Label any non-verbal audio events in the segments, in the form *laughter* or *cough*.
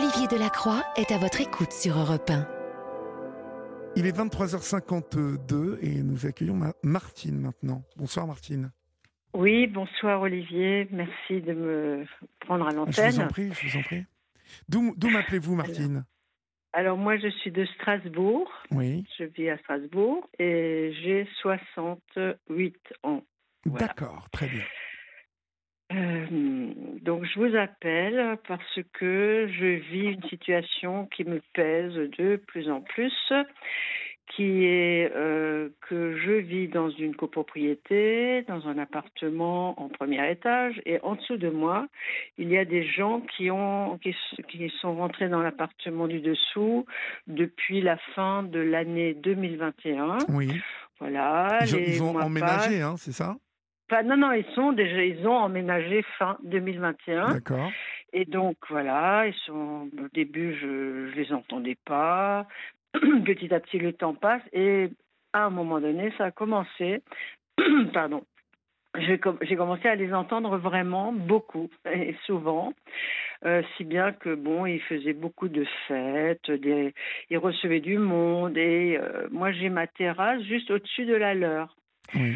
Olivier Delacroix est à votre écoute sur Europe 1. Il est 23h52 et nous accueillons Martine maintenant. Bonsoir Martine. Oui, bonsoir Olivier. Merci de me prendre à l'antenne. Je vous en prie, je vous en prie. D'où m'appelez-vous Martine? alors, moi, je suis de Strasbourg. Oui. Je vis à Strasbourg et j'ai 68 ans. D'accord, très bien. Euh, donc je vous appelle parce que je vis une situation qui me pèse de plus en plus, qui est euh, que je vis dans une copropriété, dans un appartement en premier étage, et en dessous de moi, il y a des gens qui ont qui, qui sont rentrés dans l'appartement du dessous depuis la fin de l'année 2021. Oui. Voilà. Ils, ils ont emménagé, hein, c'est ça? Non, non, ils sont déjà, ils ont emménagé fin 2021. D'accord. Et donc voilà, ils sont. Au début, je, ne les entendais pas. *clears throat* Petit à petit, le temps passe et à un moment donné, ça a commencé. *clears throat* Pardon. J'ai commencé à les entendre vraiment beaucoup et souvent, euh, si bien que bon, ils faisaient beaucoup de fêtes, des, ils recevaient du monde et euh, moi j'ai ma terrasse juste au-dessus de la leur. Oui.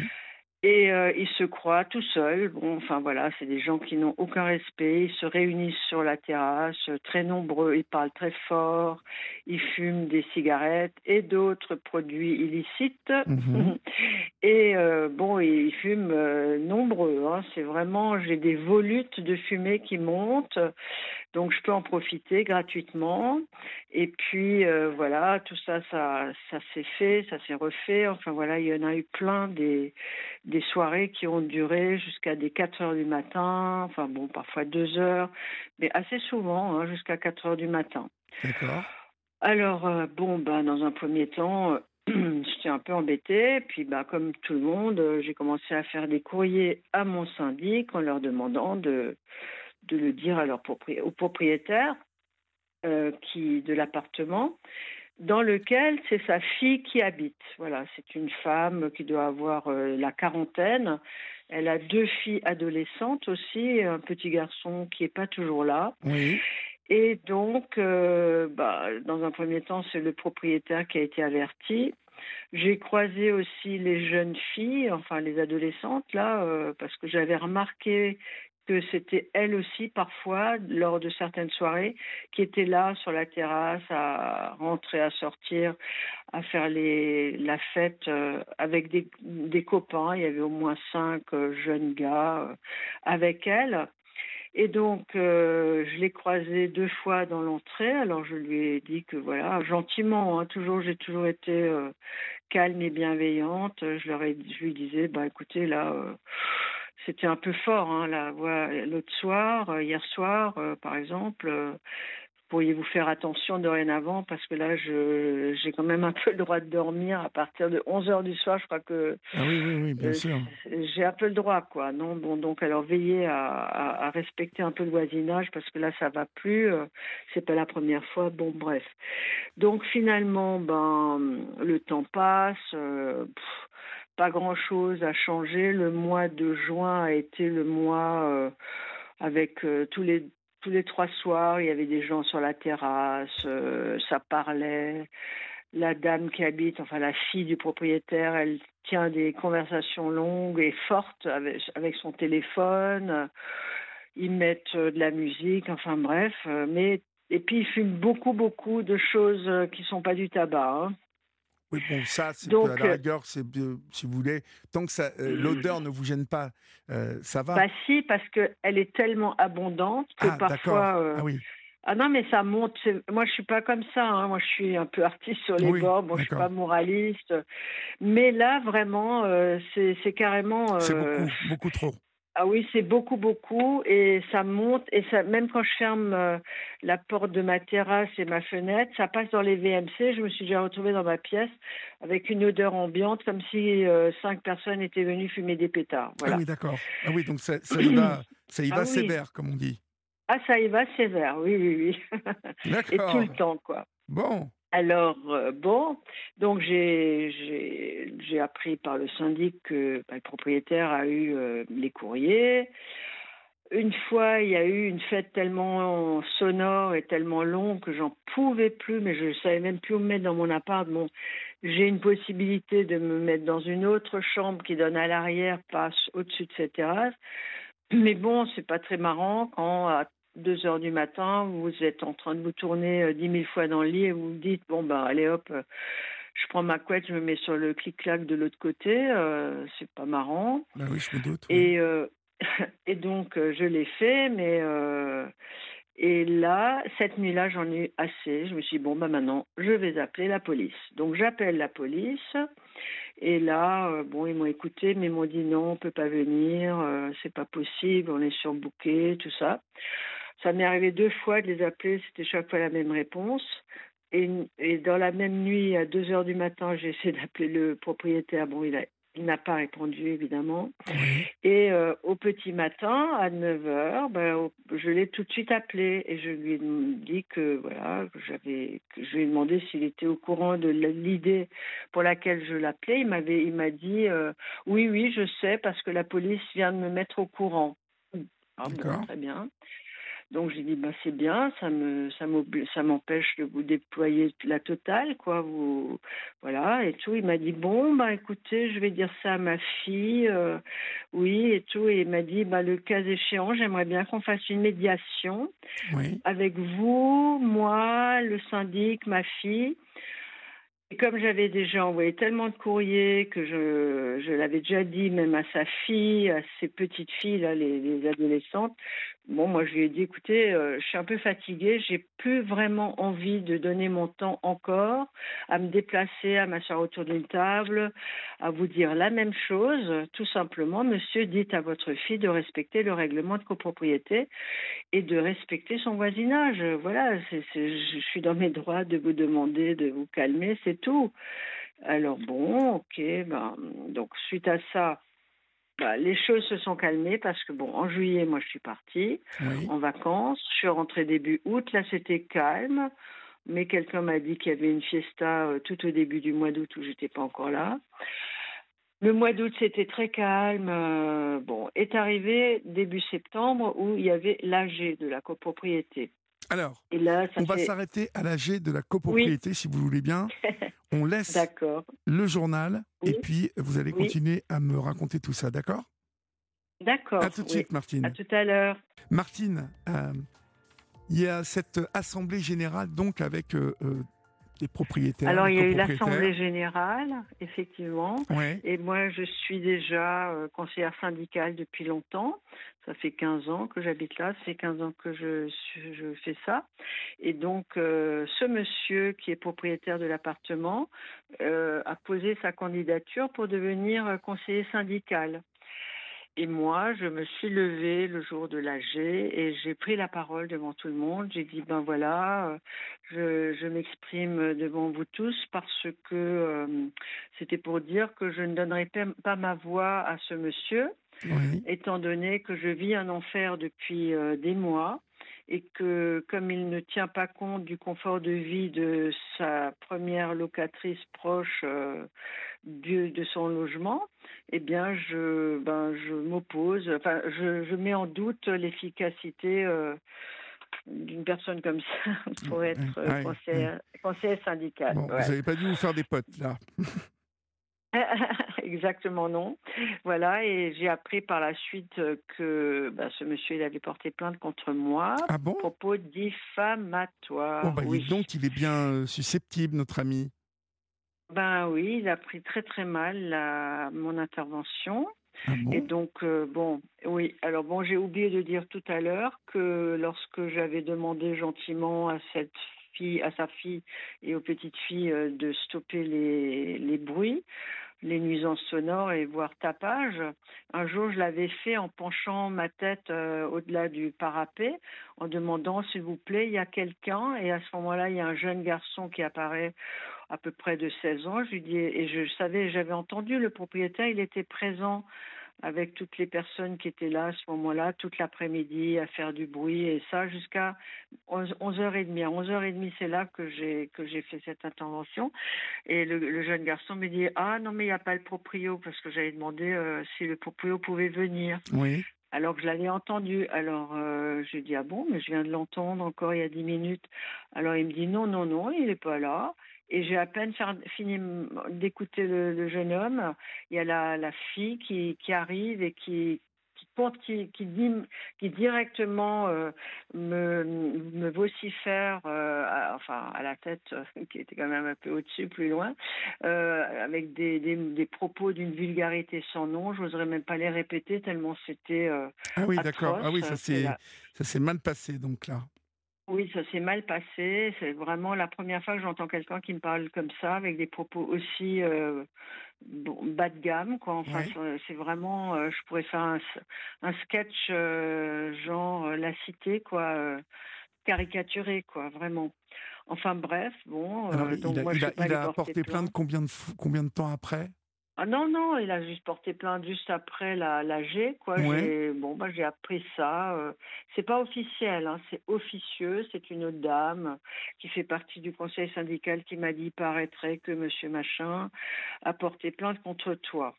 Et euh, ils se croient tout seuls. Bon, enfin voilà, c'est des gens qui n'ont aucun respect. Ils se réunissent sur la terrasse, très nombreux. Ils parlent très fort. Ils fument des cigarettes et d'autres produits illicites. Mhm. *laughs* et euh, bon, ils fument euh, nombreux. Hein. C'est vraiment, j'ai des volutes de fumée qui montent. Donc je peux en profiter gratuitement. Et puis voilà, tout ça, ça, ça s'est fait, ça s'est refait. Enfin voilà, il y en a eu plein des des soirées qui ont duré jusqu'à des 4 heures du matin, enfin bon, parfois 2 heures, mais assez souvent hein, jusqu'à 4 heures du matin. D'accord. Alors, euh, bon, ben, dans un premier temps, *clears throat* j'étais un peu embêtée. Puis, bah, comme tout le monde, euh, j'ai commencé à faire des courriers à mon syndic en leur demandant de, de le dire à leur au propriétaire euh, qui, de l'appartement dans lequel c'est sa fille qui habite. Voilà, c'est une femme qui doit avoir euh, la quarantaine. Elle a deux filles adolescentes aussi, un petit garçon qui n'est pas toujours là. Oui. Et donc, euh, bah, dans un premier temps, c'est le propriétaire qui a été averti. J'ai croisé aussi les jeunes filles, enfin les adolescentes là, euh, parce que j'avais remarqué que c'était elle aussi parfois, lors de certaines soirées, qui était là sur la terrasse à rentrer, à sortir, à faire les, la fête euh, avec des, copains. Il y avait au moins cinq euh, jeunes gars euh, avec elle. Et donc, je l'ai croisée deux fois dans l'entrée. Alors, je lui ai dit que voilà, gentiment, hein, toujours, j'ai toujours été calme et bienveillante. Je lui disais, bah écoutez, là c'était un peu fort. Hein, l'autre soir, euh, hier soir, euh, par exemple, euh, pourriez-vous faire attention dorénavant parce que là, je, j'ai quand même un peu le droit de dormir à partir de 11 heures du soir. Je crois que ah oui, oui, oui, bien sûr. j'ai un peu le droit, quoi. Non, bon, donc alors veillez à, à, respecter un peu le voisinage parce que là, ça va plus. c'est pas la première fois. Bon, bref. Donc finalement, ben, le temps passe pas grand-chose a changé. Le mois de juin a été le mois euh, avec euh, tous les tous les trois soirs, il y avait des gens sur la terrasse, euh, ça parlait. La dame qui habite, enfin la fille du propriétaire, elle tient des conversations longues et fortes avec, son téléphone. Ils mettent de la musique, enfin bref. Mais et puis ils fument beaucoup beaucoup de choses qui sont pas du tabac. Hein. Oui, bon, ça, c'est à la euh, rigueur, si vous voulez, tant que ça, euh, l'odeur ne vous gêne pas, euh, ça va. Bah si, parce qu'elle est tellement abondante que ah, parfois. ah oui. Ah non, mais ça monte. Moi, je suis pas comme ça. Hein. Moi, je suis un peu artiste sur les bords. Bon, je suis pas moraliste. Mais là, vraiment, c'est, c'est carrément. C'est beaucoup, beaucoup trop. Ah oui, c'est beaucoup, beaucoup, et ça monte, et ça, même quand je ferme euh, la porte de ma terrasse et ma fenêtre, ça passe dans les VMC. Je me suis déjà retrouvée dans ma pièce avec une odeur ambiante, comme si euh, cinq personnes étaient venues fumer des pétards. Ah oui, d'accord. Ah oui, donc ça, ça y va, ça y va ah sévère, comme on dit. Ah, ça y va sévère, oui, oui, oui. D'accord. *laughs* et tout le temps, quoi. Bon. Alors, euh, bon, donc j'ai appris par le syndic que bah, le propriétaire a eu euh, les courriers. une fois, il y a eu une fête tellement sonore et tellement longue que j'en pouvais plus, mais je ne savais même plus où me mettre dans mon appart. Bon, j'ai une possibilité de me mettre dans une autre chambre qui donne à l'arrière, passe au-dessus de cette terrasse. Mais bon, c'est pas très marrant quand 2 heures du matin, vous êtes en train de vous tourner euh, dix mille fois dans le lit et vous vous dites bon ben allez hop, euh, je prends ma couette, je me mets sur le clic-clac de l'autre côté, euh, c'est pas marrant. Oui, je me doute. Et *laughs* et donc je l'ai fait, mais et là, cette nuit-là, j'en ai eu assez. Je me suis dit, bon, bah maintenant, je vais appeler la police. Donc, j'appelle la police. Et là, euh, bon, ils m'ont écouté, mais ils m'ont dit non, on peut pas venir, euh, c'est pas possible, on est surbooké, tout ça. Ça m'est arrivé deux fois de les appeler, c'était chaque fois la même réponse. Et, et, dans la même nuit, à 2 heures du matin, j'ai essayé *laughs* d'appeler le propriétaire. Bon, il a il n'a pas répondu, évidemment. Et euh, au petit matin, à 9 h, ben, je l'ai tout de suite appelé et je lui ai dit que, voilà, j'avais, que je lui ai demandé s'il était au courant de l'idée pour laquelle je l'appelais. Il m'avait, il m'a dit, euh, oui, oui, je sais parce que la police vient de me mettre au courant. Ah bon, très bien. Donc j'ai dit bah c'est bien, ça me ça ça m'empêche de vous déployer la totale quoi, vous voilà et tout. Il m'a dit bon bah écoutez, je vais dire ça à ma fille, euh, oui et tout. Et il m'a dit bah le cas échéant, j'aimerais bien qu'on fasse une médiation avec vous, moi, le syndic, ma fille. Et comme j'avais déjà envoyé tellement de courriers que je, je l'avais déjà dit même à sa fille, à ses petites filles, là, les, les adolescentes, Bon, moi, je lui ai dit, écoutez, euh, je suis un peu fatiguée, j'ai plus vraiment envie de donner mon temps encore à me déplacer, à m'asseoir autour d'une table, à vous dire la même chose. Tout simplement, monsieur, dites à votre fille de respecter le règlement de copropriété et de respecter son voisinage. Voilà, je suis dans mes droits de vous demander de vous calmer, c'est tout. Alors bon, ok, ben, donc suite à ça, bah, les choses se sont calmées parce que, bon, en juillet, moi, je suis partie en vacances. Je suis rentrée début août. Là, c'était calme. Mais quelqu'un m'a dit qu'il y avait une fiesta euh, tout au début du mois d'août où j'étais pas encore là. Le mois d'août, c'était très calme. Euh, bon, est arrivé début septembre où il y avait l'AG de la copropriété. Alors, on va s'arrêter à l'AG de la copropriété, si vous voulez bien. *laughs* On laisse le journal et puis vous allez continuer à me raconter tout ça, d'accord? D'accord. À tout de suite, Martine. À tout à l'heure. Martine, euh, il y a cette assemblée générale donc avec euh, euh, propriétaires. Alors il y a eu l'assemblée générale, effectivement. Et moi, je suis déjà conseillère syndicale depuis longtemps. Ça fait 15 ans que j'habite là, ça fait 15 ans que je, je fais ça. Et donc, euh, ce monsieur qui est propriétaire de l'appartement euh, a posé sa candidature pour devenir conseiller syndical. Et moi, je me suis levée le jour de l'AG et j'ai pris la parole devant tout le monde. J'ai dit, ben voilà, je, je m'exprime devant vous tous parce que euh, c'était pour dire que je ne donnerai pas ma voix à ce monsieur étant donné que je vis un enfer depuis euh, des mois et que comme il ne tient pas compte du confort de vie de sa première locatrice proche euh, de, son logement, eh bien je ben je m'oppose, enfin je, je, mets en doute l'efficacité euh, d'une personne comme ça *laughs* pour être conseillère, syndicale. Vous n'avez pas dû vous faire des potes là *laughs* *laughs* Exactement non. Voilà, et j'ai appris par la suite que bah, ce monsieur il avait porté plainte contre moi ah bon? à propos diffamatoire. Oh bah, oui. donc il est bien euh, susceptible, notre ami. Ben oui, il a pris très très mal la, mon intervention. Ah et donc, euh, bon, oui. Alors, bon, j'ai oublié de dire tout à l'heure que lorsque j'avais demandé gentiment à cette fille, à sa fille et aux petites filles euh, de stopper les, les bruits, les nuisances sonores et voire tapage. Un jour, je l'avais fait en penchant ma tête euh, au-delà du parapet, en demandant s'il vous plaît, il y a quelqu'un? Et à ce moment-là, il y a un jeune garçon qui apparaît à peu près de 16 ans. Je lui dis, et je savais, j'avais entendu le propriétaire, il était présent avec toutes les personnes qui étaient là à ce moment-là, toute l'après-midi, à faire du bruit, et ça jusqu'à 11h30. À 11h30, c'est là que j'ai, que j'ai fait cette intervention. Et le, jeune garçon me dit Ah non, mais il n'y a pas le proprio, parce que j'avais demandé euh, si le proprio pouvait venir. Oui. alors que je l'avais entendu. Alors euh, je dis ah bon, mais je viens de l'entendre encore il y a dix minutes. Alors il me dit non, non, non, il n'est pas là. Et j'ai à peine fini d'écouter le, jeune homme. Il y a la, la fille qui, qui arrive et qui, qui, qui, dit, qui directement euh, me, me vocifère, euh, à, enfin à la tête, euh, qui était quand même un peu au-dessus, plus loin, avec des, des, des propos d'une vulgarité sans nom. Je n'oserais même pas les répéter tellement c'était. ah oui, d'accord. Ah oui, ça s'est mal passé donc là. Oui, ça s'est mal passé. C'est vraiment la première fois que j'entends quelqu'un qui me parle comme ça, avec des propos aussi bas de gamme, quoi. Enfin, c'est vraiment, euh, je pourrais faire un, un sketch euh, genre euh, La Cité, quoi, caricaturé, quoi, vraiment. Enfin bref, bon. donc il a, moi, il a, porté plainte combien de, combien de temps après? Ah non, non, il a juste porté plainte juste après la, la G, quoi. J'ai, bon, bah, j'ai appris ça. Euh, c'est pas officiel, hein, c'est officieux. C'est une dame qui fait partie du conseil syndical qui m'a dit, paraîtrait que monsieur machin a porté plainte contre toi.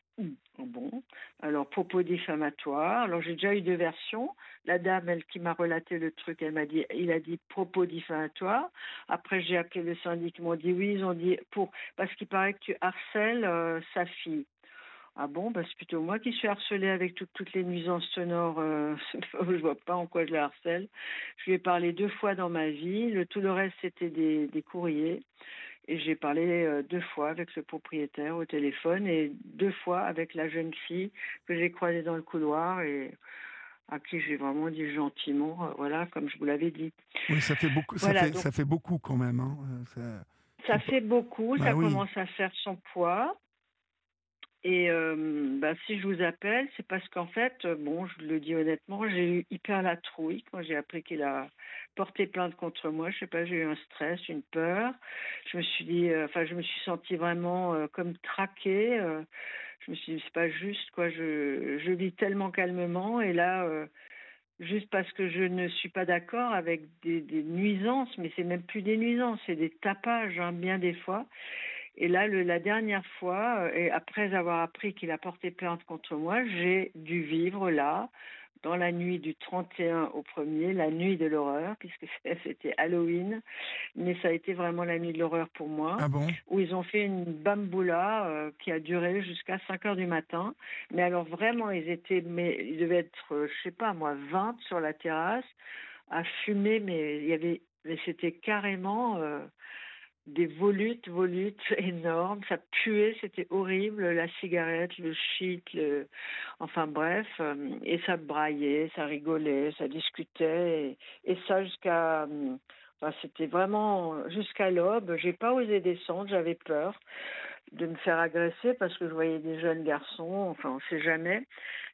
Bon, alors propos diffamatoire. Alors j'ai déjà eu deux versions. La dame, elle qui m'a relaté le truc, elle m'a dit, il a dit propos diffamatoire. Après j'ai appelé le syndic, ils m'ont dit oui, ils ont dit pour parce qu'il paraît que tu harcèles euh, sa fille. Ah bon, bah c'est plutôt moi qui suis harcelée avec toutes les nuisances sonores. Euh, *laughs* je vois pas en quoi je la harcèle. Je lui ai parlé deux fois dans ma vie. Tout le reste c'était des courriers. Et j'ai parlé euh, deux fois avec le propriétaire au téléphone et deux fois avec la jeune fille que j'ai croisée dans le couloir et à qui j'ai vraiment dit gentiment, euh, voilà, comme je vous l'avais dit. Oui, ça fait beaucoup, ça, fait, ça fait beaucoup quand même. Hein, euh, ça... fait beaucoup, bah ça commence à faire son poids. Et euh, bah, si je vous appelle, c'est parce qu'en fait, euh, bon, je le dis honnêtement, j'ai eu hyper la trouille quand j'ai appris qu'il a porté plainte contre moi. Je sais pas, j'ai eu un stress, une peur. Je me suis dit, euh, je me suis sentie vraiment comme traquée. je me suis dit, c'est pas juste, quoi. Je, je vis tellement calmement et là juste parce que je ne suis pas d'accord avec des, des, nuisances, mais c'est même plus des nuisances, c'est des tapages, hein, bien des fois. Et là, le, la dernière fois, euh, et après avoir appris qu'il a porté plainte contre moi, j'ai dû vivre là, dans la nuit du 31 au 1er, la nuit de l'horreur, *laughs* puisque c'était Halloween, mais ça a été vraiment la nuit de l'horreur pour moi, ah bon? où ils ont fait une bamboula euh, qui a duré jusqu'à 5 heures du matin. Mais alors vraiment, ils étaient, mais ils devaient être, euh, je sais pas moi, 20 sur la terrasse à fumer, mais il y avait, mais c'était carrément des volutes, volutes *laughs* énormes. Ça puait, c'était horrible. La cigarette, le shit, enfin bref. Euh, et ça braillait, ça rigolait, ça discutait. Et, ça jusqu'à. Enfin, c'était vraiment jusqu'à l'aube. J'ai pas osé descendre, j'avais peur de me faire agresser parce que je voyais des jeunes garçons, enfin on sait jamais.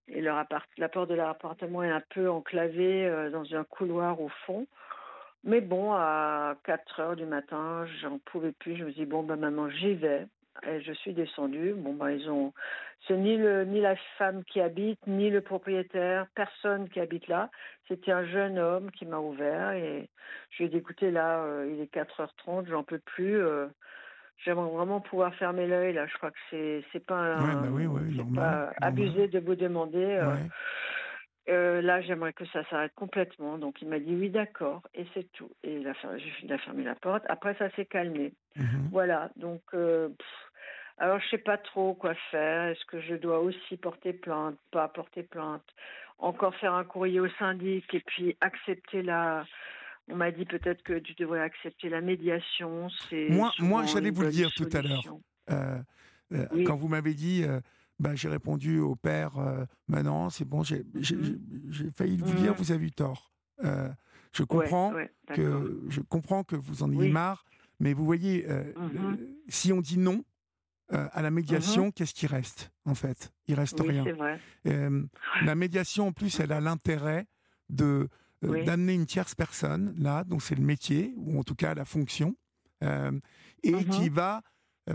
Et la porte de leur appartement est un peu enclavée euh, dans un couloir au fond. Mais bon, à 4 heures du matin, j'en pouvais plus. Je me dis, bon, ben maman, j'y vais. Et je suis descendue. Bon, ben ils ont. C'est ni, le, ni la femme qui habite, ni le propriétaire, personne qui habite là. C'était un jeune homme qui m'a ouvert et je lui ai dit, écoutez, là, euh, il est 4h30, j'en peux plus. Euh, J'aimerais vraiment pouvoir fermer l'œil là. Je crois que c'est c'est pas, bah oui, oui, pas abusé de vous demander. Euh, euh, là, j'aimerais que ça s'arrête complètement. Donc, il m'a dit oui, d'accord, et c'est tout. Et il a, il a, fermé la porte. Après, ça s'est calmé. Mhm. Voilà. Donc, euh, alors, je sais pas trop quoi faire. Est-ce que je dois aussi porter plainte, pas porter plainte, encore faire un courrier au syndic et puis accepter la. On m'a dit peut-être que tu devrais accepter la médiation. Moi, moi j'allais vous le dire tout à l'heure. Euh, quand vous m'avez dit bah, j'ai répondu au père, euh, maintenant c'est bon, j'ai mmh. failli vous dire, mmh. vous avez eu tort. Euh, je comprends que je comprends que vous en ayez marre, mais vous voyez, euh, mmh. si on dit non à la médiation, qu'est-ce qui reste en fait? Il reste rien. la médiation, en plus, elle a l'intérêt de d'amener une tierce personne là, donc c'est le métier ou en tout cas la fonction, et qui va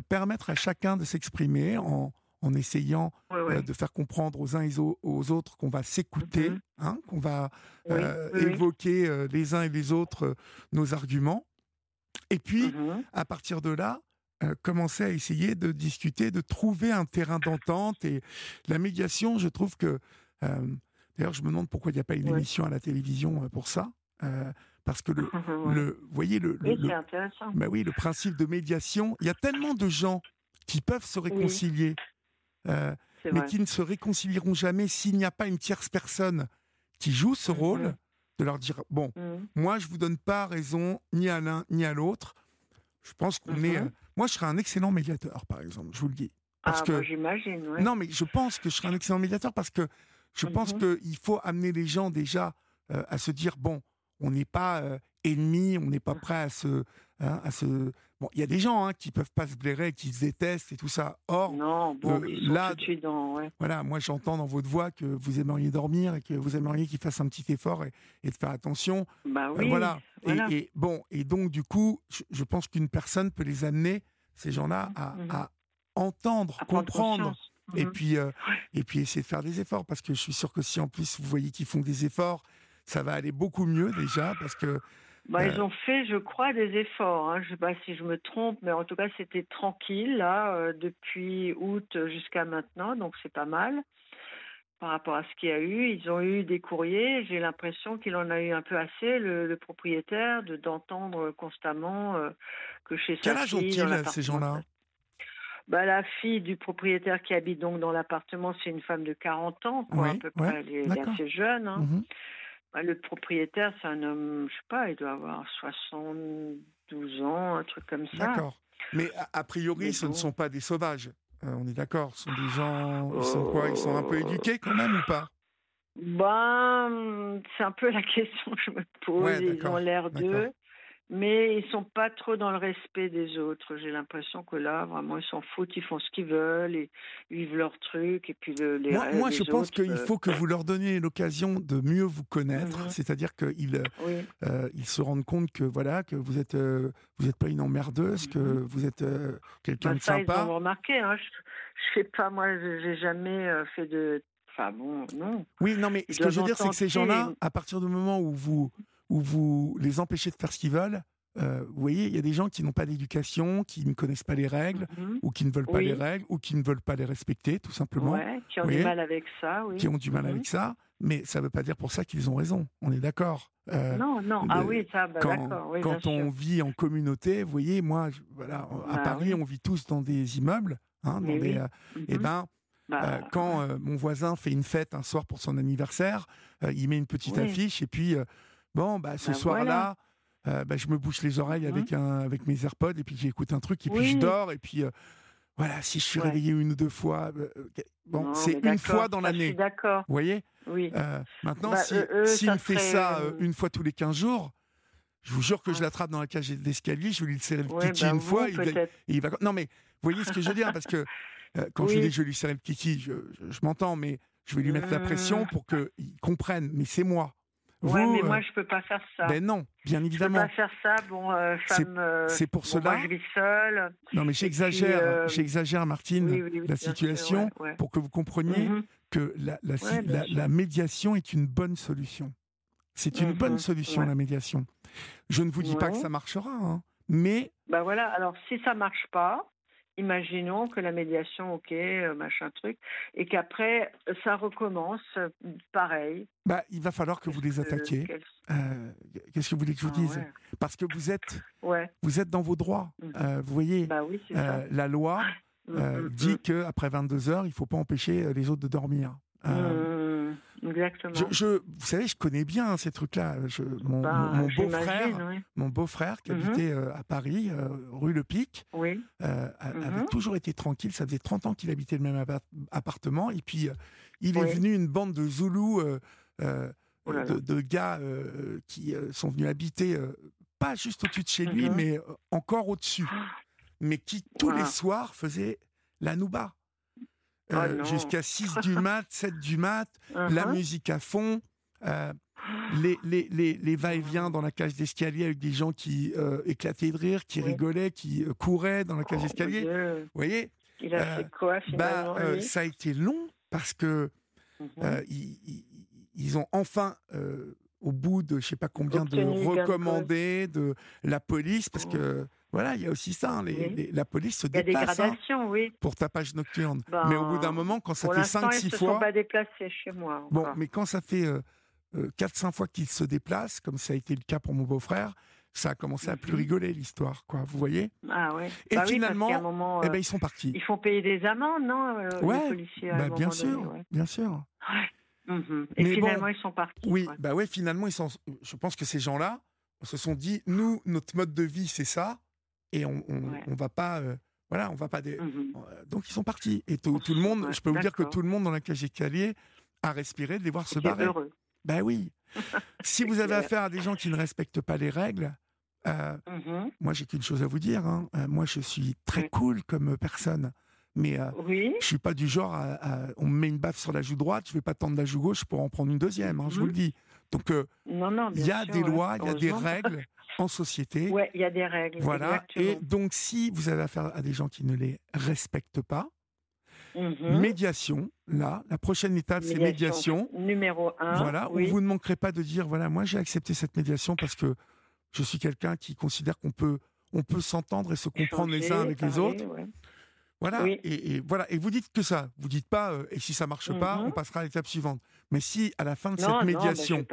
permettre à chacun de s'exprimer en en essayant euh, de faire comprendre aux uns et aux, autres qu'on va s'écouter, mm-hmm. hein, qu'on va euh, évoquer euh, les uns et les autres nos arguments. Et puis, mm-hmm. à partir de là, commencer à essayer de discuter, de trouver un terrain d'entente. Et la médiation, je trouve que D'ailleurs, je me demande pourquoi il n'y a pas une émission à la télévision pour ça. parce que le, *laughs* le voyez le, oui, intéressant. Bah oui, le principe de médiation. Il y a tellement de gens qui peuvent se réconcilier, mais qui ne se réconcilieront jamais s'il n'y a pas une tierce personne qui joue ce mmh, rôle de leur dire bon, mmh. moi je vous donne pas raison ni à l'un ni à l'autre. Je pense qu'on est. Mmh. moi, je serais un excellent médiateur, par exemple. Je vous le dis. Parce ah, que j'imagine. Non, mais je pense que je serais un excellent médiateur parce que je pense qu'il faut amener les gens déjà euh, à se dire bon, on n'est pas euh, ennemis, on n'est pas prêt à se, hein, à se Bon, il y a des gens hein, qui peuvent pas se blairer, qui se détestent et tout ça. Or, non, bon, euh, là, dans, voilà, moi j'entends dans votre voix que vous aimeriez dormir et que vous aimeriez qu'ils fassent un petit effort et, de faire attention. Bah oui, voilà. Et, bon, et donc du coup, je, pense qu'une personne peut les amener ces gens-là à, mhm. entendre, comprendre. Et mhm. puis, euh, et puis essayer de faire des efforts parce que je suis sûr que si en plus vous voyez qu'ils font des efforts, ça va aller beaucoup mieux déjà parce que bah, Ils ont fait, je crois, des efforts. Hein. Je ne sais pas si je me trompe, mais en tout cas, c'était tranquille, là, euh, depuis août jusqu'à maintenant, donc c'est pas mal par rapport à ce qu'il y a eu. Ils ont eu des courriers. J'ai l'impression qu'il en a eu un peu assez, le, propriétaire, de d'entendre constamment euh, que chez Quel âge ont-ils, ces gens-là? bah, la fille du propriétaire qui habite donc dans l'appartement, c'est une femme de 40 ans, quoi, à peu près. Elle est, assez jeune. Hein. Mmh le propriétaire, c'est un homme, je sais pas, il doit avoir 72 ans, un truc comme ça. D'accord. Mais a, priori, ce ne sont pas des sauvages. Euh, on est d'accord. Ce sont des gens. Ils sont quoi Ils sont un peu éduqués quand même ou pas? Ben, c'est un peu la question que je me pose. ils ont l'air d'eux mais ils sont pas trop dans le respect des autres. J'ai l'impression que là, vraiment, ils s'en foutent, ils font ce qu'ils veulent, et ils vivent leur truc, et puis le, les Moi, moi je pense qu'il euh, faut que vous leur donniez l'occasion de mieux vous connaître, mhm. c'est-à-dire qu'ils euh, ils se rendent compte que voilà que vous êtes euh, vous êtes pas une emmerdeuse, que mhm. vous êtes quelqu'un bah, de sympa. Ils ont remarqué, hein. je, je sais pas, moi, j'ai jamais fait de, enfin bon, non. Oui, non, mais ce que je veux dire, c'est que ces gens-là, à partir du moment où vous où vous les empêchez de faire ce qu'ils veulent, euh, vous voyez, il y a des gens qui n'ont pas d'éducation, qui ne connaissent pas les règles, mhm. ou qui ne veulent pas les règles, ou qui ne veulent pas les respecter, tout simplement. Ouais, qui ont du mal avec ça, oui. Qui ont du mal mhm. avec ça, mais ça ne veut pas dire pour ça qu'ils ont raison. On est d'accord. Euh, non, non, ah oui, ça, bah. Oui, quand on vit en communauté, vous voyez, moi, voilà, à bah Paris, on vit tous dans des immeubles, hein, dans des, euh, et eh mhm. ben. Bah, quand mon voisin fait une fête un soir pour son anniversaire, il met une petite affiche et puis Bon, bah, ce bah, soir-là, euh, bah, je me bouche les oreilles mmh. avec, un, avec mes AirPods et puis j'écoute un truc et puis je dors et puis euh, voilà, si je suis réveillé une ou deux fois, euh, bon, c'est une fois dans l'année. D'accord. Vous voyez? Oui. maintenant, bah, si, me fait ça une fois tous les 15 jours, je vous jure que je l'attrape dans la cage d'escalier, je vais lui serrer le kiki une fois. Il va, Non, mais vous voyez ce que je veux dire Parce que *laughs* quand je dis je vais lui serrer le kiki, je, m'entends, mais je vais lui mettre la pression mmh. pour qu'il comprenne. Mais c'est moi. Oui, mais moi, euh, je peux pas faire ça. Ben non, bien évidemment. Je peux pas faire ça. Bon, euh, femme. C'est euh, pour cela. Moi, je vis seule. Non, mais j'exagère, j'exagère, Martine, la situation pour que vous compreniez mhm. que la, la, médiation est une bonne solution. C'est une bonne mhm. solution, la médiation. Je ne vous dis pas que ça marchera, hein, mais. Ben voilà. Alors, si ça marche pas, imaginons que la médiation, ok, euh, machin truc, et qu'après, ça recommence euh, pareil. Bah, il va falloir que vous les attaquiez. Euh, qu'est-ce que vous voulez que je vous ah dise Parce que vous êtes, vous êtes dans vos droits. Mmh. vous voyez, bah oui, la loi *laughs* mmh, mmh, dit qu'après 22 heures, il ne faut pas empêcher les autres de dormir. Exactement. Je, vous savez, je connais bien ces trucs-là. Mon, bah, mon beau-frère, mon beau-frère qui mhm. habitait euh, à Paris, euh, rue Le Pic, oui. Euh, avait mhm. toujours été tranquille. Ça faisait 30 ans qu'il habitait le même appartement. Et puis, il est venu une bande de Zoulous, de, gars qui sont venus habiter, pas juste au-dessus de chez lui, mhm. mais encore au-dessus. Mais qui, tous les soirs, faisaient la nouba. Euh, oh jusqu'à 6 du *laughs* mat, 7 du mat, la uh-huh. musique à fond, euh, les, les, les, les va-et-vient dans la cage d'escalier avec des gens qui euh, éclataient de rire, qui rigolaient, qui couraient dans la cage oh, d'escalier. Vous voyez Il a fait quoi bah, Ça a été long parce que mm-hmm. ils, ils, ont enfin au bout de je sais pas combien de recommandés de la police parce que Voilà, il y a aussi ça. Hein, les, la police se déplace. Il y a des hein, oui. Pour tapage nocturne. mais au bout d'un ben, moment, quand ça fait 5-6 fois. Ils ne sont pas déplacés chez moi. Bon, mais quand ça fait 4-5 fois qu'ils se déplacent, comme ça a été le cas pour mon beau-frère, ça a commencé à plus mhm. rigoler l'histoire, quoi. Vous voyez Ah ouais. Et bah finalement, eh ben, ils sont partis. Ils font payer des amendes, non Ouais. Les policiers, bah, bien sûr, bien sûr. Mhm. Et finalement, ils sont partis. Oui, bah ouais, finalement, ils sont. Je pense que ces gens-là se sont dit, nous, notre mode de vie, c'est ça, et on, on, va pas. Euh, voilà, on va pas. Des... Mhm. Euh, donc ils sont partis. Et tout, le monde, je peux vous dire que tout le monde dans la cage escalier a respiré de les voir se barrer. Heureux. Ben oui. *laughs* si vous avez affaire à des gens qui ne respectent pas les règles, euh, mhm. moi j'ai qu'une chose à vous dire. Hein. moi je suis très cool comme personne. Mais euh, oui. je suis pas du genre à, On me met une baffe sur la joue droite, je vais pas tendre la joue gauche pour en prendre une deuxième, hein, je vous le mhm. dis. Donc, euh, il y a des lois, il y a des règles en société. *laughs* Oui, il y a des règles. Voilà. Et donc, si vous avez affaire à des gens qui ne les respectent pas, mhm. médiation, là, la prochaine étape, c'est médiation. Numéro un. Voilà, où vous ne manquerez pas de dire voilà, moi j'ai accepté cette médiation parce que je suis quelqu'un qui considère qu'on peut, on peut s'entendre et se comprendre les uns avec les autres. Voilà, et, voilà. Et vous dites que ça. Vous dites pas, euh, et si ça marche pas, on mhm. passera à l'étape suivante. Mais si à la fin de cette bah, médiation,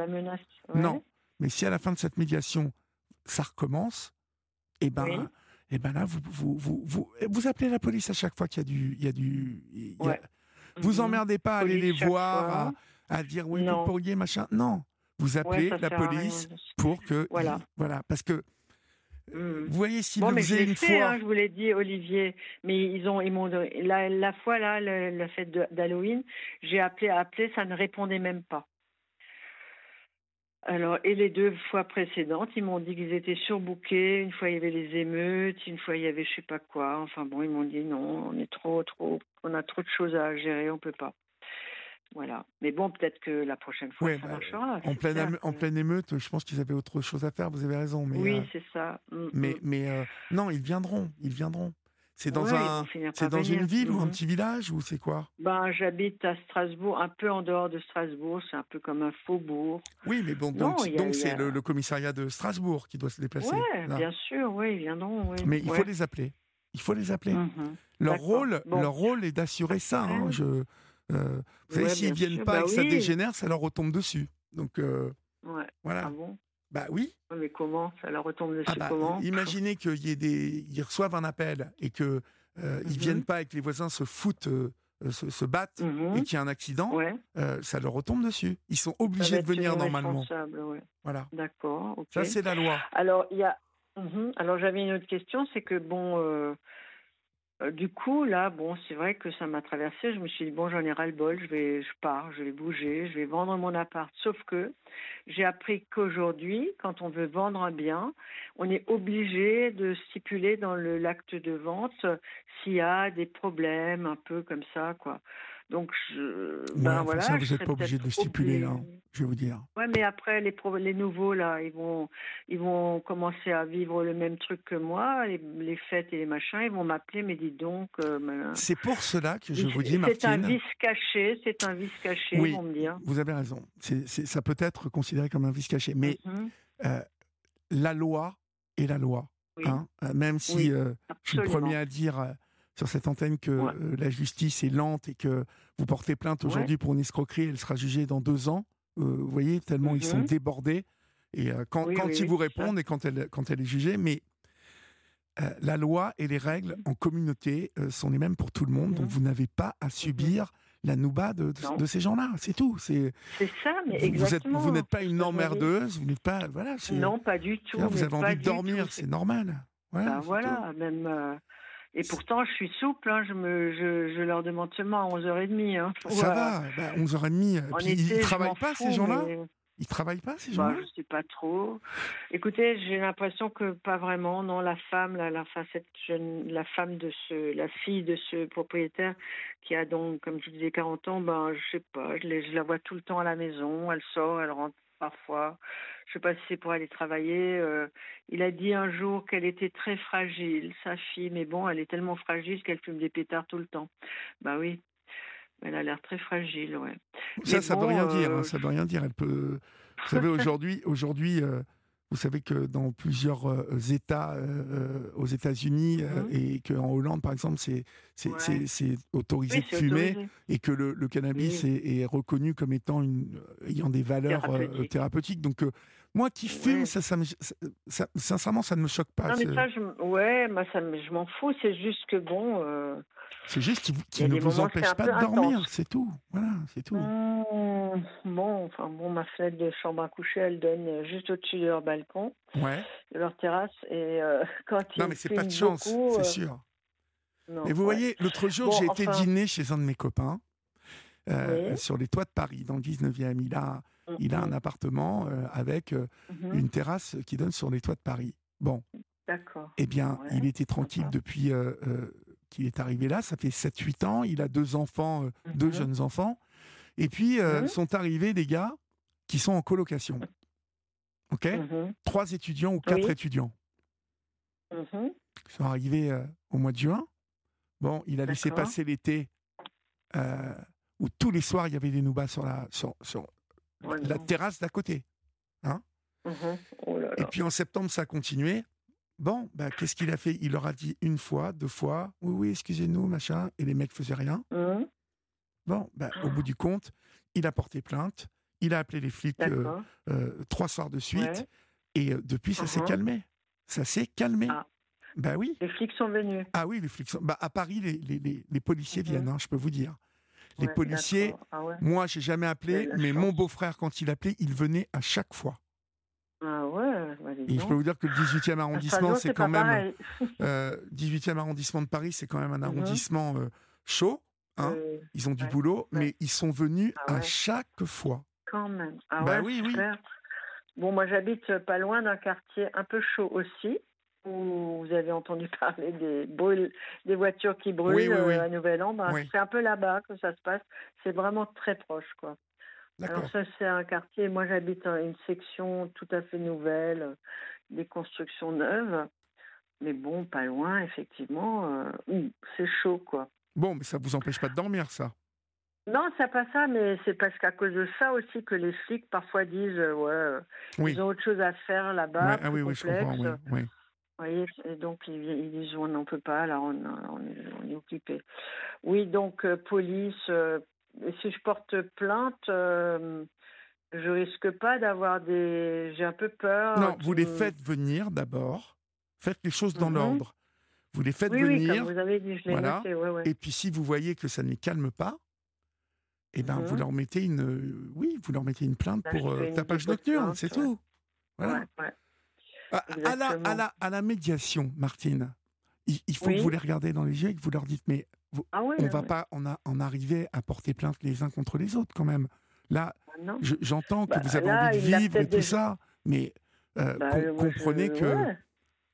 non, mais si à la fin de cette médiation, ça recommence, et eh ben, et eh ben là, vous vous, vous, vous, vous, appelez la police à chaque fois qu'il y a du, il y a du, vous mhm. emmerdez pas à aller les voir, à, dire oui, vous pourriez machin. Non, vous appelez la police pour que, voilà, voilà, parce que Mmh. Vous voyez, si bon, mais je une fait, hein, je vous l'ai dit, Olivier. Mais ils ont, ils m'ont la, la fois là, la, fête d'Halloween, j'ai appelé, appelé, ça ne répondait même pas. Alors, et les deux fois précédentes, ils m'ont dit qu'ils étaient surbookés. Une fois, il y avait les émeutes, une fois, il y avait je sais pas quoi. Enfin bon, ils m'ont dit non, on est trop, trop, on a trop de choses à gérer, on peut pas. Voilà. Mais bon, peut-être que la prochaine fois, ça bah, marchera. En pleine, en pleine émeute, je pense qu'ils avaient autre chose à faire, vous avez raison. Mais, oui, euh, c'est ça. Mm, mais, mm. mais euh, non, ils viendront, ils viendront. C'est dans, un, c'est dans une ville ou un mm-hmm. petit village ou c'est quoi? Ben, J'habite à Strasbourg, un peu en dehors de Strasbourg, c'est un peu comme un faubourg. Oui, mais bon, donc c'est le, commissariat de Strasbourg qui doit se déplacer. Oui, bien sûr, oui, ils viendront. Oui. Mais il faut les appeler. Il faut les appeler. Mm-hmm. Leur, rôle, leur rôle est d'assurer ça. Hein, je, euh, vous savez, s'ils viennent pas bah et que ça dégénère, ça leur retombe dessus. Donc, euh, voilà. Ah bon? Bah oui. Mais comment? Ça leur retombe dessus ah bah, comment? Imaginez qu'ils y des, ils reçoivent un appel et que euh, ils mhm. viennent pas et que les voisins se foutent, se, battent mhm. et qu'il y a un accident, ça leur retombe dessus. Ils sont obligés de venir normalement. Voilà. D'accord. Ça c'est la loi. Alors il y a. Mhm. Alors j'avais une autre question, c'est que bon, euh, du coup, là, bon, c'est vrai que ça m'a traversé. Je me suis dit, bon, j'en ai ras-le-bol, je, vais, je pars, je vais bouger, je vais vendre mon appart. Sauf que j'ai appris qu'aujourd'hui, quand on veut vendre un bien, on est obligé de stipuler dans l'acte de vente s'il y a des problèmes, un peu comme ça, quoi. Donc, je, ben voilà. Ça, vous n'êtes pas obligé de le stipuler, là, je vais vous dire. Ouais, mais après, les, les nouveaux, là, ils vont, ils vont commencer à vivre le même truc que moi, les, fêtes et les machins, ils vont m'appeler, mais dis donc. Euh, c'est pour cela que je vous dis, Martine. C'est un vice caché, c'est un vice caché, oui, ils vont me dire. Vous avez raison. ça peut être considéré comme un vice caché, mais mhm. euh, la loi est la loi. Hein, euh, même si je suis le premier à dire sur cette antenne que euh, la justice est lente et que vous portez plainte aujourd'hui pour une escroquerie, elle sera jugée dans deux ans. Euh, vous voyez, tellement ils sont mhm. débordés. Et euh, quand, quand ils vous répondent et quand elle, quand elle est jugée, mais la loi et les règles en communauté sont les mêmes pour tout le monde, donc mhm. vous n'avez pas à subir la nouba de, de, ces gens-là, c'est tout. C'est ça, mais exactement. Vous n'êtes pas une emmerdeuse, vous n'êtes pas, voilà. Non, pas du tout. vous avez envie de dormir, c'est normal. Voilà, ben voilà même et pourtant, je suis souple, hein, je, me, je, je, leur demande seulement à 11h30. Hein, Ça va, bah, 11h30. Puis ils ne travaillent pas, ces gens-là Ils Ils travaillent pas, ces gens-là bah, Je ne sais pas trop. Écoutez, j'ai l'impression que pas vraiment. Non, la femme, la, la, cette jeune, la femme de ce, la fille de ce propriétaire qui a donc, comme je disais, 40 ans, ben, je sais pas, je, je la vois tout le temps à la maison. Elle sort, elle rentre parfois. Je ne sais pas si c'est pour aller travailler. Euh, il a dit un jour qu'elle était très fragile, sa fille, mais bon, elle est tellement fragile qu'elle fume des pétards tout le temps. Bah oui, elle a l'air très fragile, ouais. Ça, ça ne veut rien dire. Hein, euh, ça veut rien dire. Elle peut. Vous savez, aujourd'hui, aujourd'hui, euh, vous savez que dans plusieurs euh, États euh, aux États-Unis mmh. et qu'en Hollande, par exemple, c'est autorisé de fumer et que le, cannabis est, reconnu comme étant une, ayant des valeurs thérapeutiques. Donc, moi qui fume, ça, ça, sincèrement, ça ne me choque pas. Non, mais ça, je, ouais, moi, ça, je m'en fous. C'est juste que bon. C'est juste qu'il ne vous empêche pas de dormir, c'est tout. Voilà, c'est tout. Mmh, bon, enfin bon, ma fenêtre de chambre à coucher, elle donne euh, juste au-dessus de leur balcon, ouais. de leur terrasse, et euh, *laughs* quand non, mais c'est pas de chance, c'est euh, sûr. Non, mais vous voyez, l'autre jour, j'ai été dîner chez un de mes copains sur les toits de Paris, dans le 19e. Il a, il a un appartement avec mmh une terrasse qui donne sur les toits de Paris. Bon. D'accord. Eh bien, il était tranquille depuis qu'il est arrivé là. Ça fait 7-8 ans. Il a deux enfants, euh, deux mhm. jeunes enfants. Et puis, euh, mhm. sont arrivés des gars qui sont en colocation. OK? Mhm. Trois étudiants ou quatre étudiants. Ils sont arrivés euh, au mois de juin. Bon, il a laissé passer l'été où tous les soirs, il y avait des noubas sur la, sur, sur la terrasse d'à côté. Hein oh Et puis en septembre, ça a continué. Bon, bah, qu'est-ce qu'il a fait? Il leur a dit une fois, deux fois, oui, oui, excusez-nous, machin, et les mecs faisaient rien. Mmh. Bon, bah, au bout du compte, il a porté plainte, il a appelé les flics euh, euh, trois soirs de suite, et euh, depuis, ça s'est mmh calmé. Ça s'est calmé. Ah. Bah oui. Les flics sont venus. Ah oui, les flics sont. Bah, à Paris, les, les, les, policiers mmh viennent, hein, je peux vous dire. Les policiers, ah moi, j'ai jamais appelé, mais mon beau-frère, quand il appelait, il venait à chaque fois. Et je peux vous dire que le 18e arrondissement, c'est quand même. Euh, 18e arrondissement de Paris, c'est quand même un mhm. arrondissement euh, chaud. Hein. Euh, ils ont du boulot, mais ils sont venus ah à chaque fois. Quand même. Ah bah oui, oui. Bon, moi j'habite pas loin d'un quartier un peu chaud aussi, où vous avez entendu *laughs* parler des, des voitures qui brûlent euh, à Nouvel-An. Ben, c'est un peu là-bas que ça se passe. C'est vraiment très proche, quoi. Alors ça, c'est un quartier, moi j'habite une section tout à fait nouvelle, euh, des constructions neuves. Mais bon, pas loin, effectivement, euh, c'est chaud, quoi. Bon, mais ça vous empêche pas de dormir, ça Non, c'est pas ça, mais c'est parce qu'à cause de ça aussi que les flics parfois disent, euh, ouais, ils ont autre chose à faire là-bas, ah, oui, oui, je comprends, oui, oui. Vous voyez, et donc ils, disent on n'en peut pas, là on, on, est, occupé. Oui, donc police, si je porte plainte, euh, je risque pas d'avoir des. J'ai un peu peur. Non, vous les faites venir d'abord. Faites les choses dans mhm. l'ordre. Vous les faites venir. Oui, comme vous avez dit, je l'ai voilà. Et puis si vous voyez que ça ne les calme pas, eh ben vous mhm. leur mettez une, oui, vous leur mettez une plainte bah, pour euh, tapage nocturne, c'est tout. Voilà. À, la, à, la, à, la, médiation, Martine, il, faut que vous les regardez dans les yeux et que vous leur dites mais ah on ne va pas en, en, arriver à porter plainte les uns contre les autres quand même. Là, ah j'entends que bah, vous avez envie de vivre et tout ça, mais euh, bah, comprenez que,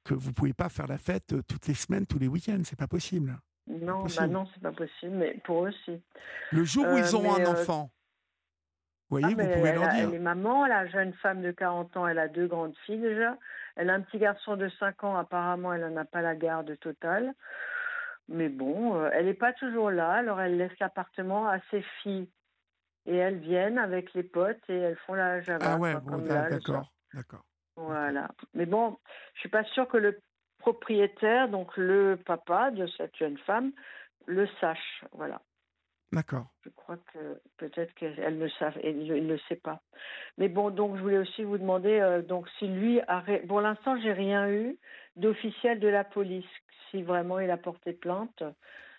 que vous ne pouvez pas faire la fête euh, toutes les semaines, tous les week-ends, c'est pas possible. Non, bah non, c'est pas possible, mais pour eux, si. Le jour où ils euh, ont un enfant, vous voyez, ah, vous pouvez leur dire. Elle est maman, la jeune femme de 40 ans, elle a deux grandes filles déjà. Elle a un petit garçon de 5 ans, apparemment, elle n'en a pas la garde totale. Mais bon, euh, elle n'est pas toujours là, alors elle laisse l'appartement à ses filles. Et elles viennent avec les potes et elles font la java. Ah ouais, d'accord, d'accord. Voilà. Mais bon, je suis pas sûre que le propriétaire, donc le papa de cette jeune femme, le sache. Voilà. D'accord. Je crois que peut-être qu'elle ne savent, il ne le sait pas. Mais bon, donc je voulais aussi vous demander, euh, donc si lui a, pour l'instant j'ai rien eu d'officiel de la police si vraiment il a porté plainte.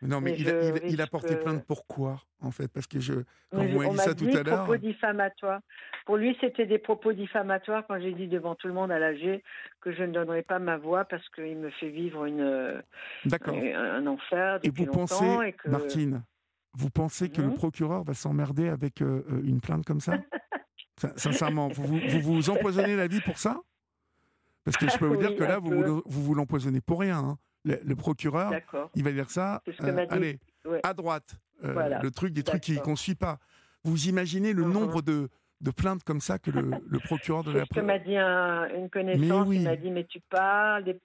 Non, mais, il, a, il, a, porté plainte pourquoi, en fait? Parce que je, quand vous m'avez dit ça tout à l'heure. propos diffamatoires. Pour lui, c'était des propos diffamatoires quand j'ai dit devant tout le monde à l'AG que je ne donnerais pas ma voix parce qu'il me fait vivre une, un, enfer. Et vous pensez, et que... Martine, vous pensez que le mhm. procureur va s'emmerder avec euh, euh, une plainte comme ça? *laughs* Sincèrement, vous, vous vous empoisonnez la vie pour ça? Parce que je peux vous dire que là, vous, vous, vous l'empoisonnez pour rien. Hein le, procureur, il va dire ça. Euh, allez, à droite, euh, le truc des trucs qu'on ne suit pas. Vous imaginez le uh-huh. nombre de, de, plaintes comme ça que le, le procureur de la Ce que m'a dit une connaissance, il m'a dit mais tu parles des,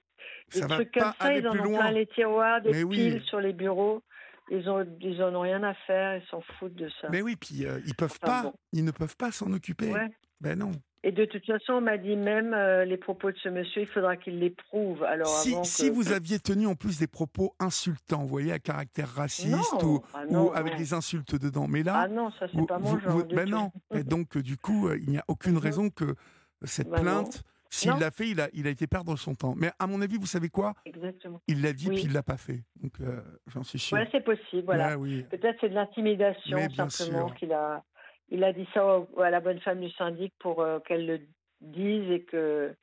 trucs comme ça, ils en ont plein les tiroirs, des piles sur les bureaux. Ils ont, ils en ont rien à faire, ils s'en foutent de ça. Mais oui, puis euh, ils peuvent pas, ils ne peuvent pas s'en occuper. Ben non. Et de toute façon, on m'a dit même euh, les propos de ce monsieur, il faudra qu'il les prouve. Alors si, avant si que- vous aviez tenu en plus des propos insultants, vous voyez, à caractère raciste ou, Ah non, ou avec non. des insultes dedans, mais là, Ah non, ça c'est pas mon genre. vous- ben non. Et *laughs* donc, euh, du coup, euh, il n'y a aucune Mhm. raison que cette non. plainte, s'il l'a fait, il a, il a été perdre son temps. Mais à mon avis, vous savez quoi? Exactement. Il l'a dit, Oui. puis il l'a pas fait. Donc, euh, j'en suis sûr. Ouais, c'est possible. Voilà. Oui. Peut-être c'est de l'intimidation simplement qu'il a. Il a dit ça à la bonne femme du syndic pour euh, qu'elle le dise et que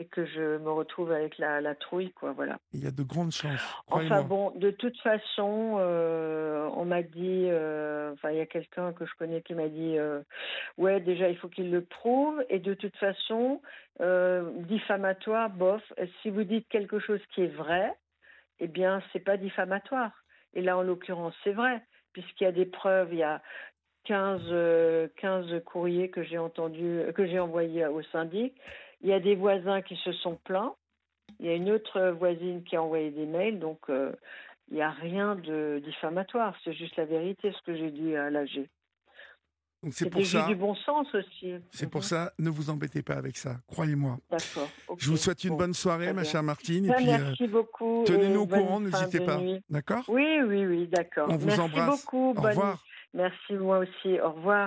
et que je me retrouve avec la, la trouille quoi. Voilà. Il y a de grandes chances. Enfin bon, de toute façon, euh, on m'a dit, euh, enfin il y a quelqu'un que je connais qui m'a dit, ouais déjà il faut qu'il le prouve et de toute façon, diffamatoire, bof. Si vous dites quelque chose qui est vrai, eh bien c'est pas diffamatoire. Et là en l'occurrence c'est vrai puisqu'il y a des preuves, il y a 15, euh, 15 courriers que j'ai entendu, que j'ai envoyés au syndic. Il y a des voisins qui se sont plaints. Il y a une autre voisine qui a envoyé des mails, donc euh, il n'y a rien de diffamatoire. C'est juste la vérité, ce que j'ai dit à l'AG. Donc, c'est pour ça. du bon sens aussi. C'est pour ça, ne vous embêtez pas avec ça, croyez-moi. D'accord. Je vous souhaite une Bon. bonne soirée, ma chère Martine, et Ben, puis euh, merci beaucoup. tenez-nous au courant, n'hésitez pas. D'accord? Oui, oui, oui, d'accord. On vous merci embrasse. beaucoup. Au bonne- revoir. Merci moi aussi. Au revoir.